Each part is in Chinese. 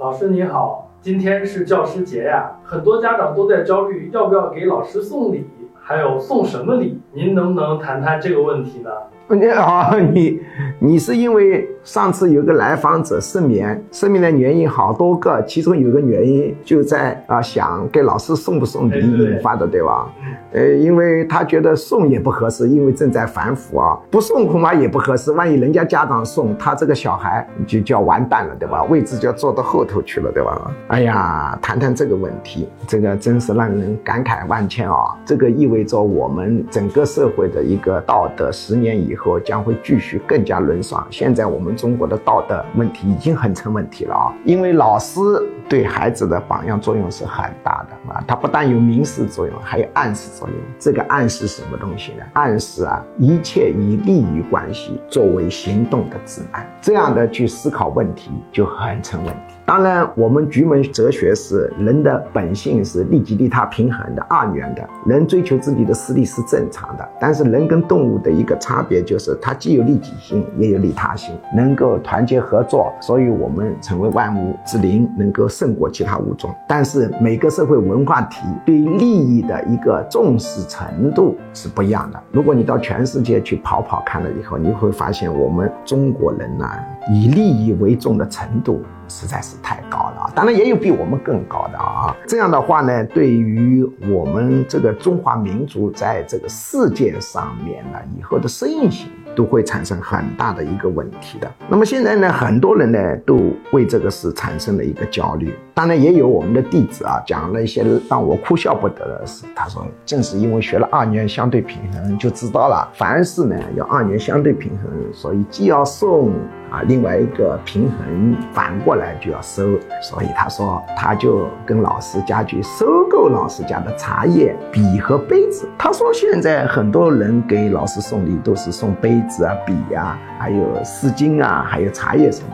老师你好，今天是教师节呀，很多家长都在焦虑要不要给老师送礼，还有送什么礼，您能不能谈谈这个问题呢？你好，你你是因为上次有个来访者失眠，失眠的原因好多个，其中有个原因就在啊想给老师送不送礼引发的，对吧？呃，因为他觉得送也不合适，因为正在反腐啊，不送恐怕也不合适，万一人家家长送，他这个小孩就就要完蛋了，对吧？位置就要坐到后头去了，对吧？哎呀，谈谈这个问题，这个真是让人感慨万千啊！这个意味着我们整个社会的一个道德，十年以后。后将会继续更加沦丧。现在我们中国的道德问题已经很成问题了啊！因为老师对孩子的榜样作用是很大的啊，它不但有明示作用，还有暗示作用。这个暗示什么东西呢？暗示啊，一切以利益关系作为行动的指南，这样的去思考问题就很成问题。当然，我们局门哲学是人的本性是利己利他平衡的二元的，人追求自己的私利是正常的。但是人跟动物的一个差别就是，它既有利己心，也有利他心，能够团结合作，所以我们成为万物之灵，能够胜过其他物种。但是每个社会文化体对利益的一个重视程度是不一样的。如果你到全世界去跑跑看了以后，你会发现我们中国人呢，以利益为重的程度。实在是太高了！当然也有比我们更高的啊。这样的话呢，对于我们这个中华民族在这个世界上面呢，以后的适应性都会产生很大的一个问题的。那么现在呢，很多人呢都为这个事产生了一个焦虑。当然也有我们的弟子啊，讲了一些让我哭笑不得的事。他说，正是因为学了二元相对平衡，就知道了凡事呢要二元相对平衡，所以既要送。啊，另外一个平衡反过来就要收，所以他说他就跟老师家去收购老师家的茶叶、笔和杯子。他说现在很多人给老师送礼都是送杯子啊、笔啊，还有丝巾啊，还有茶叶什么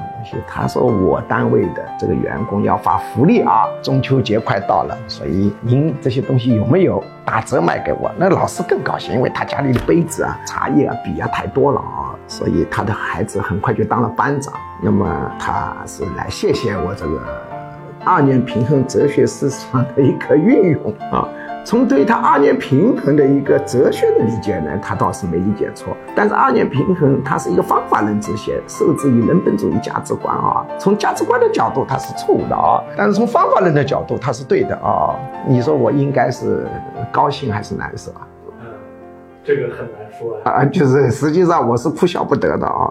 他说我单位的这个员工要发福利啊，中秋节快到了，所以您这些东西有没有打折卖给我？那老师更高兴，因为他家里的杯子啊、茶叶啊、笔啊太多了啊。所以他的孩子很快就当了班长。那么他是来谢谢我这个二年平衡哲学思想的一个运用啊。从对他二元平衡的一个哲学的理解呢，他倒是没理解错。但是二元平衡它是一个方法论哲学，受制于人本主义价值观啊。从价值观的角度它是错误的啊，但是从方法论的角度它是对的啊。你说我应该是高兴还是难受啊？这个很难说啊，就是实际上我是哭笑不得的啊。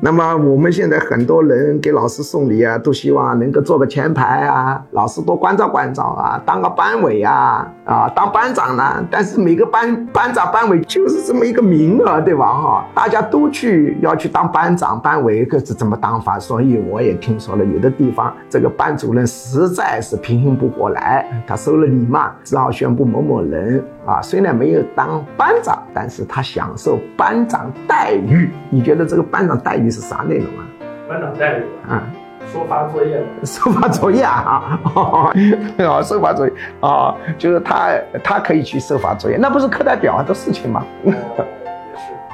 那么我们现在很多人给老师送礼啊，都希望能够做个前排啊，老师多关照关照啊，当个班委啊，啊，当班长呢。但是每个班班长班委就是这么一个名额，对吧？哈，大家都去要去当班长班委，各自怎么当法？所以我也听说了，有的地方这个班主任实在是平衡不过来，他收了礼嘛，只好宣布某某人啊，虽然没有当班。长，但是他享受班长待遇。你觉得这个班长待遇是啥内容啊？班长待遇啊，收发作业，收发作业啊，啊，收发作业啊，就是他他可以去收发作业，那不是课代表的事情吗？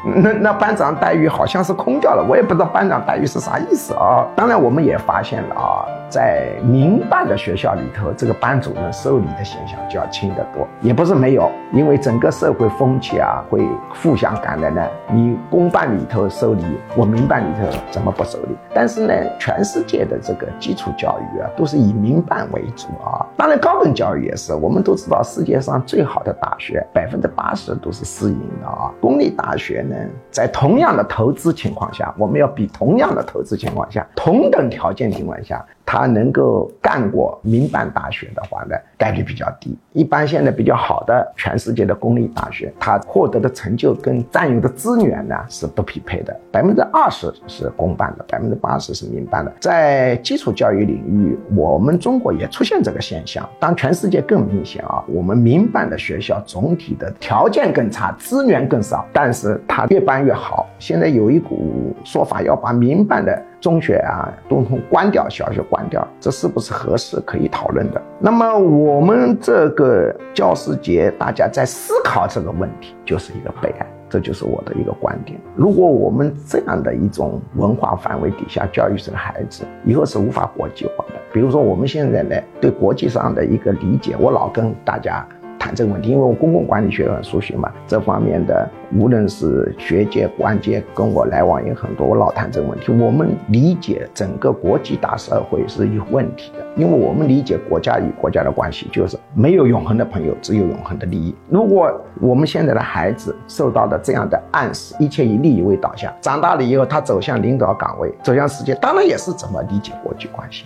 那那班长待遇好像是空掉了，我也不知道班长待遇是啥意思啊。当然，我们也发现了啊，在民办的学校里头，这个班主任收礼的现象就要轻得多，也不是没有，因为整个社会风气啊会互相感染的。你公办里头收礼，我民办里头怎么不收礼？但是呢，全世界的这个基础教育啊，都是以民办为主啊。当然，高等教育也是，我们都知道世界上最好的大学百分之八十都是私营的啊，公立大学。在同样的投资情况下，我们要比同样的投资情况下，同等条件情况下。他能够干过民办大学的话呢，概率比较低。一般现在比较好的全世界的公立大学，他获得的成就跟占有的资源呢是不匹配的。百分之二十是公办的，百分之八十是民办的。在基础教育领域，我们中国也出现这个现象，当全世界更明显啊。我们民办的学校总体的条件更差，资源更少，但是它越办越好。现在有一股说法要把民办的。中学啊，都通关掉，小学关掉，这是不是合适可以讨论的？那么我们这个教师节，大家在思考这个问题，就是一个悲哀。这就是我的一个观点。如果我们这样的一种文化范围底下教育这个孩子，以后是无法国际化的。比如说我们现在呢，对国际上的一个理解，我老跟大家。谈这个问题，因为我公共管理学很熟悉嘛，这方面的无论是学界、官界跟我来往也很多，我老谈这个问题。我们理解整个国际大社会是有问题的，因为我们理解国家与国家的关系就是没有永恒的朋友，只有永恒的利益。如果我们现在的孩子受到的这样的暗示，一切以利益为导向，长大了以后他走向领导岗位，走向世界，当然也是怎么理解国际关系。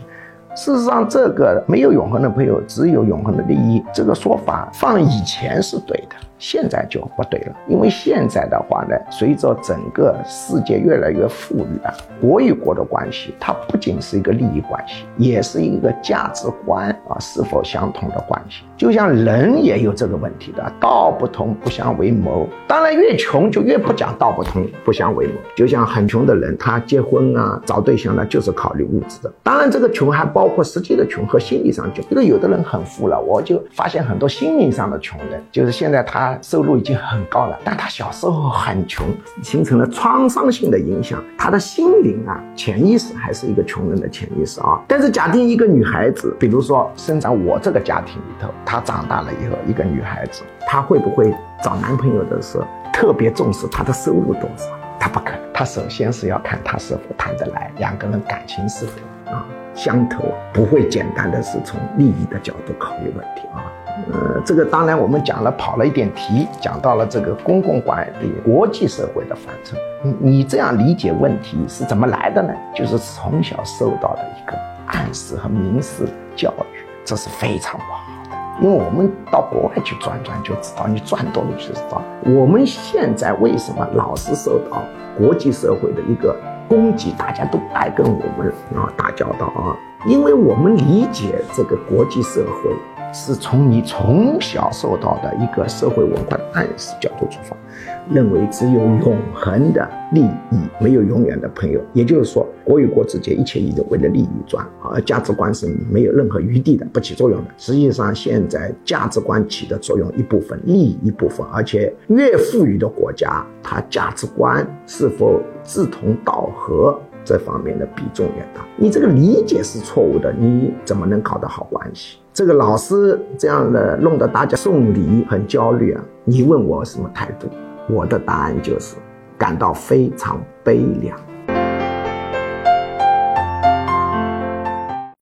事实上，这个没有永恒的朋友，只有永恒的利益。这个说法放以前是对的。现在就不对了，因为现在的话呢，随着整个世界越来越富裕啊，国与国的关系，它不仅是一个利益关系，也是一个价值观啊是否相同的关系。就像人也有这个问题的，道不同不相为谋。当然，越穷就越不讲道不同不相为谋。就像很穷的人，他结婚啊找对象呢，就是考虑物质的。当然，这个穷还包括实际的穷和心理上穷。因为有的人很富了，我就发现很多心灵上的穷人，就是现在他。他收入已经很高了，但他小时候很穷，形成了创伤性的影响。他的心灵啊，潜意识还是一个穷人的潜意识啊。但是，假定一个女孩子，比如说生长我这个家庭里头，她长大了以后，一个女孩子，她会不会找男朋友的时候特别重视她的收入多少？她不可能，她首先是要看她是否谈得来，两个人感情是否啊相投，不会简单的是从利益的角度考虑问题啊。呃，这个当然我们讲了跑了一点题，讲到了这个公共管理、国际社会的范畴。你你这样理解问题是怎么来的呢？就是从小受到的一个暗示和明示教育，这是非常不好的。因为我们到国外去转转就知道，你转多了就知道。我们现在为什么老是受到国际社会的一个供给？大家都爱跟我们啊打交道啊，因为我们理解这个国际社会。是从你从小受到的一个社会文化的暗示角度出发，认为只有永恒的利益，没有永远的朋友。也就是说，国与国之间一切以为了利益转，而价值观是没有任何余地的，不起作用的。实际上，现在价值观起的作用一部分，利益一部分，而且越富裕的国家，它价值观是否志同道合这方面的比重越大。你这个理解是错误的，你怎么能搞得好关系？这个老师这样的弄得大家送礼很焦虑啊！你问我什么态度？我的答案就是感到非常悲凉。